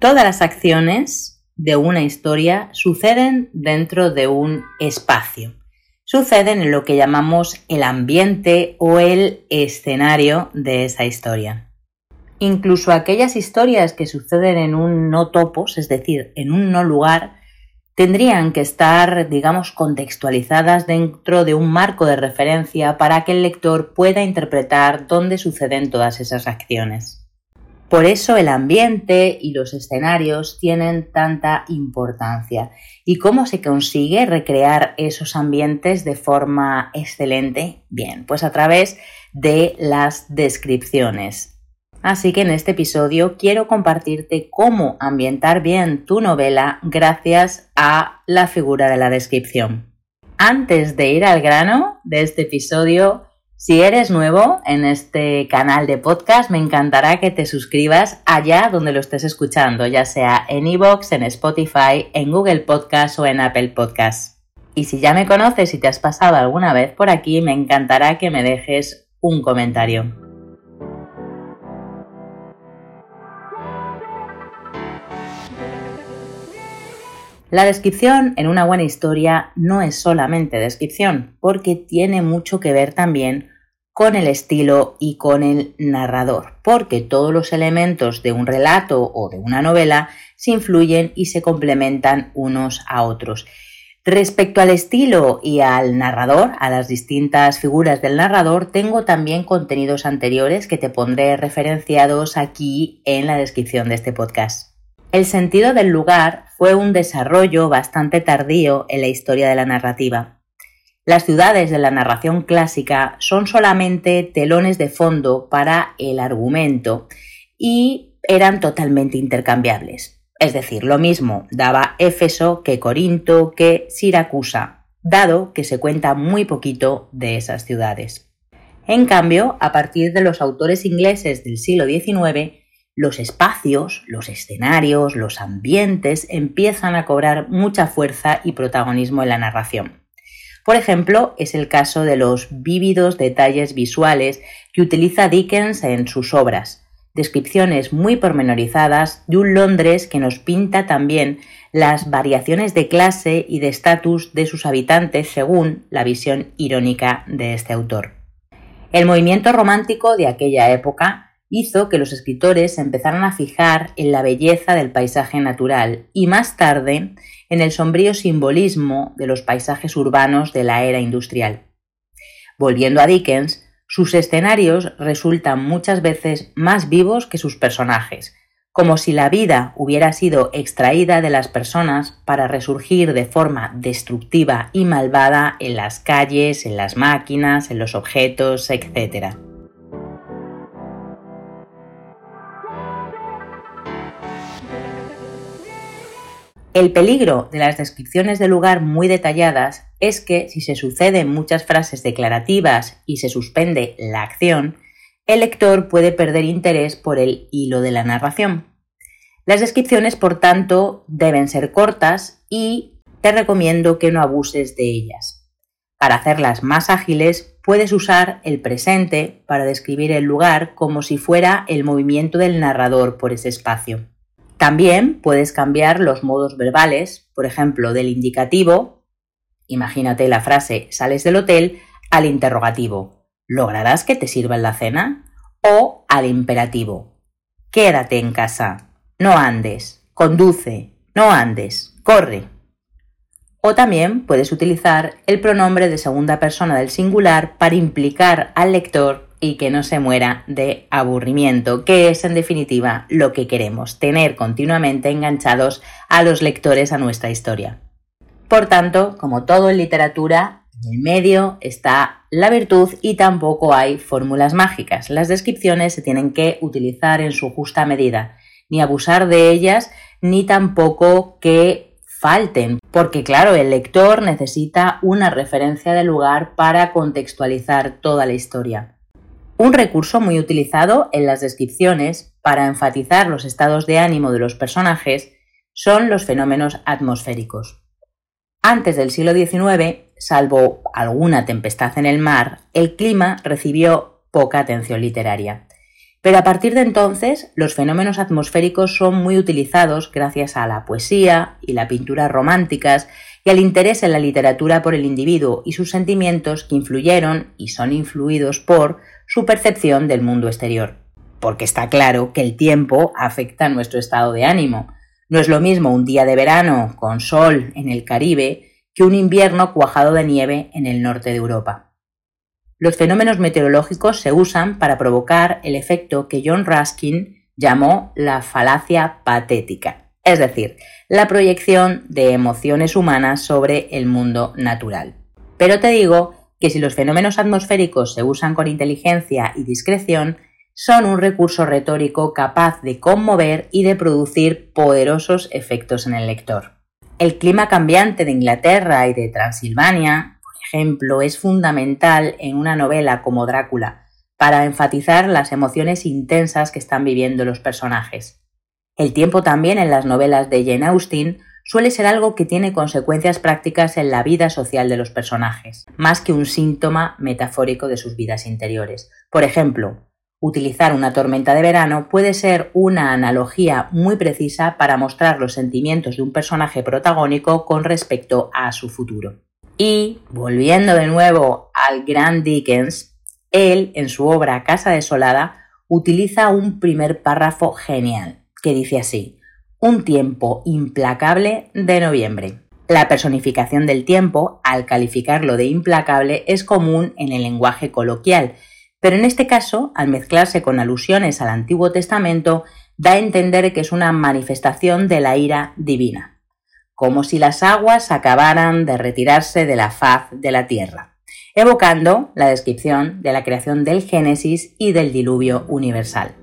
Todas las acciones de una historia suceden dentro de un espacio. Suceden en lo que llamamos el ambiente o el escenario de esa historia. Incluso aquellas historias que suceden en un no topos, es decir, en un no lugar, tendrían que estar, digamos, contextualizadas dentro de un marco de referencia para que el lector pueda interpretar dónde suceden todas esas acciones. Por eso el ambiente y los escenarios tienen tanta importancia. ¿Y cómo se consigue recrear esos ambientes de forma excelente? Bien, pues a través de las descripciones. Así que en este episodio quiero compartirte cómo ambientar bien tu novela gracias a la figura de la descripción. Antes de ir al grano de este episodio, si eres nuevo en este canal de podcast, me encantará que te suscribas allá donde lo estés escuchando, ya sea en iVoox, en Spotify, en Google Podcast o en Apple Podcast. Y si ya me conoces y te has pasado alguna vez por aquí, me encantará que me dejes un comentario. La descripción en una buena historia no es solamente descripción, porque tiene mucho que ver también con el estilo y con el narrador, porque todos los elementos de un relato o de una novela se influyen y se complementan unos a otros. Respecto al estilo y al narrador, a las distintas figuras del narrador, tengo también contenidos anteriores que te pondré referenciados aquí en la descripción de este podcast. El sentido del lugar fue un desarrollo bastante tardío en la historia de la narrativa. Las ciudades de la narración clásica son solamente telones de fondo para el argumento y eran totalmente intercambiables. Es decir, lo mismo daba Éfeso que Corinto que Siracusa, dado que se cuenta muy poquito de esas ciudades. En cambio, a partir de los autores ingleses del siglo XIX, los espacios, los escenarios, los ambientes empiezan a cobrar mucha fuerza y protagonismo en la narración. Por ejemplo, es el caso de los vívidos detalles visuales que utiliza Dickens en sus obras, descripciones muy pormenorizadas de un Londres que nos pinta también las variaciones de clase y de estatus de sus habitantes según la visión irónica de este autor. El movimiento romántico de aquella época hizo que los escritores se empezaran a fijar en la belleza del paisaje natural y más tarde en el sombrío simbolismo de los paisajes urbanos de la era industrial. Volviendo a Dickens, sus escenarios resultan muchas veces más vivos que sus personajes, como si la vida hubiera sido extraída de las personas para resurgir de forma destructiva y malvada en las calles, en las máquinas, en los objetos, etc. El peligro de las descripciones de lugar muy detalladas es que si se suceden muchas frases declarativas y se suspende la acción, el lector puede perder interés por el hilo de la narración. Las descripciones, por tanto, deben ser cortas y te recomiendo que no abuses de ellas. Para hacerlas más ágiles, puedes usar el presente para describir el lugar como si fuera el movimiento del narrador por ese espacio. También puedes cambiar los modos verbales, por ejemplo, del indicativo, imagínate la frase sales del hotel, al interrogativo, ¿lograrás que te sirvan la cena? O al imperativo, quédate en casa, no andes, conduce, no andes, corre. O también puedes utilizar el pronombre de segunda persona del singular para implicar al lector y que no se muera de aburrimiento, que es en definitiva lo que queremos, tener continuamente enganchados a los lectores a nuestra historia. Por tanto, como todo en literatura, en el medio está la virtud y tampoco hay fórmulas mágicas. Las descripciones se tienen que utilizar en su justa medida, ni abusar de ellas ni tampoco que falten, porque claro, el lector necesita una referencia de lugar para contextualizar toda la historia. Un recurso muy utilizado en las descripciones para enfatizar los estados de ánimo de los personajes son los fenómenos atmosféricos. Antes del siglo XIX, salvo alguna tempestad en el mar, el clima recibió poca atención literaria. Pero a partir de entonces, los fenómenos atmosféricos son muy utilizados gracias a la poesía y la pintura románticas y al interés en la literatura por el individuo y sus sentimientos que influyeron y son influidos por su percepción del mundo exterior. Porque está claro que el tiempo afecta nuestro estado de ánimo. No es lo mismo un día de verano con sol en el Caribe que un invierno cuajado de nieve en el norte de Europa. Los fenómenos meteorológicos se usan para provocar el efecto que John Ruskin llamó la falacia patética, es decir, la proyección de emociones humanas sobre el mundo natural. Pero te digo que si los fenómenos atmosféricos se usan con inteligencia y discreción, son un recurso retórico capaz de conmover y de producir poderosos efectos en el lector. El clima cambiante de Inglaterra y de Transilvania ejemplo, es fundamental en una novela como Drácula para enfatizar las emociones intensas que están viviendo los personajes. El tiempo también en las novelas de Jane Austen suele ser algo que tiene consecuencias prácticas en la vida social de los personajes, más que un síntoma metafórico de sus vidas interiores. Por ejemplo, utilizar una tormenta de verano puede ser una analogía muy precisa para mostrar los sentimientos de un personaje protagónico con respecto a su futuro. Y, volviendo de nuevo al gran Dickens, él, en su obra Casa Desolada, utiliza un primer párrafo genial, que dice así, un tiempo implacable de noviembre. La personificación del tiempo, al calificarlo de implacable, es común en el lenguaje coloquial, pero en este caso, al mezclarse con alusiones al Antiguo Testamento, da a entender que es una manifestación de la ira divina como si las aguas acabaran de retirarse de la faz de la tierra, evocando la descripción de la creación del Génesis y del diluvio universal.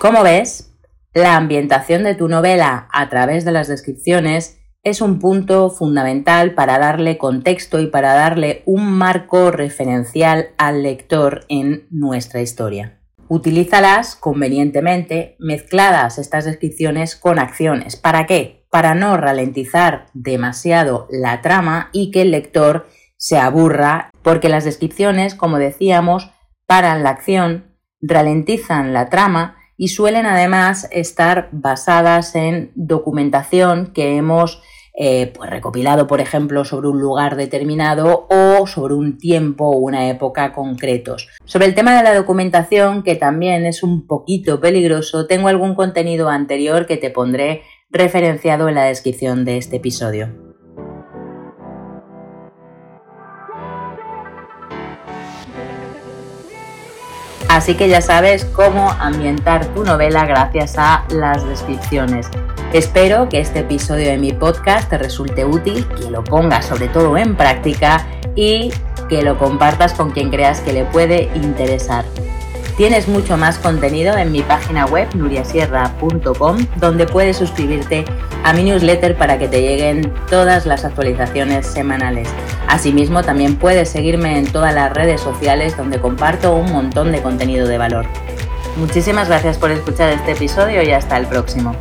Como ves, la ambientación de tu novela a través de las descripciones es un punto fundamental para darle contexto y para darle un marco referencial al lector en nuestra historia. Utilízalas convenientemente mezcladas estas descripciones con acciones. ¿Para qué? Para no ralentizar demasiado la trama y que el lector se aburra, porque las descripciones, como decíamos, paran la acción, ralentizan la trama y suelen además estar basadas en documentación que hemos eh, pues recopilado, por ejemplo, sobre un lugar determinado o sobre un tiempo o una época concretos. Sobre el tema de la documentación, que también es un poquito peligroso, tengo algún contenido anterior que te pondré referenciado en la descripción de este episodio. Así que ya sabes cómo ambientar tu novela gracias a las descripciones. Espero que este episodio de mi podcast te resulte útil, que lo pongas sobre todo en práctica y que lo compartas con quien creas que le puede interesar. Tienes mucho más contenido en mi página web nuriasierra.com donde puedes suscribirte a mi newsletter para que te lleguen todas las actualizaciones semanales. Asimismo también puedes seguirme en todas las redes sociales donde comparto un montón de contenido de valor. Muchísimas gracias por escuchar este episodio y hasta el próximo.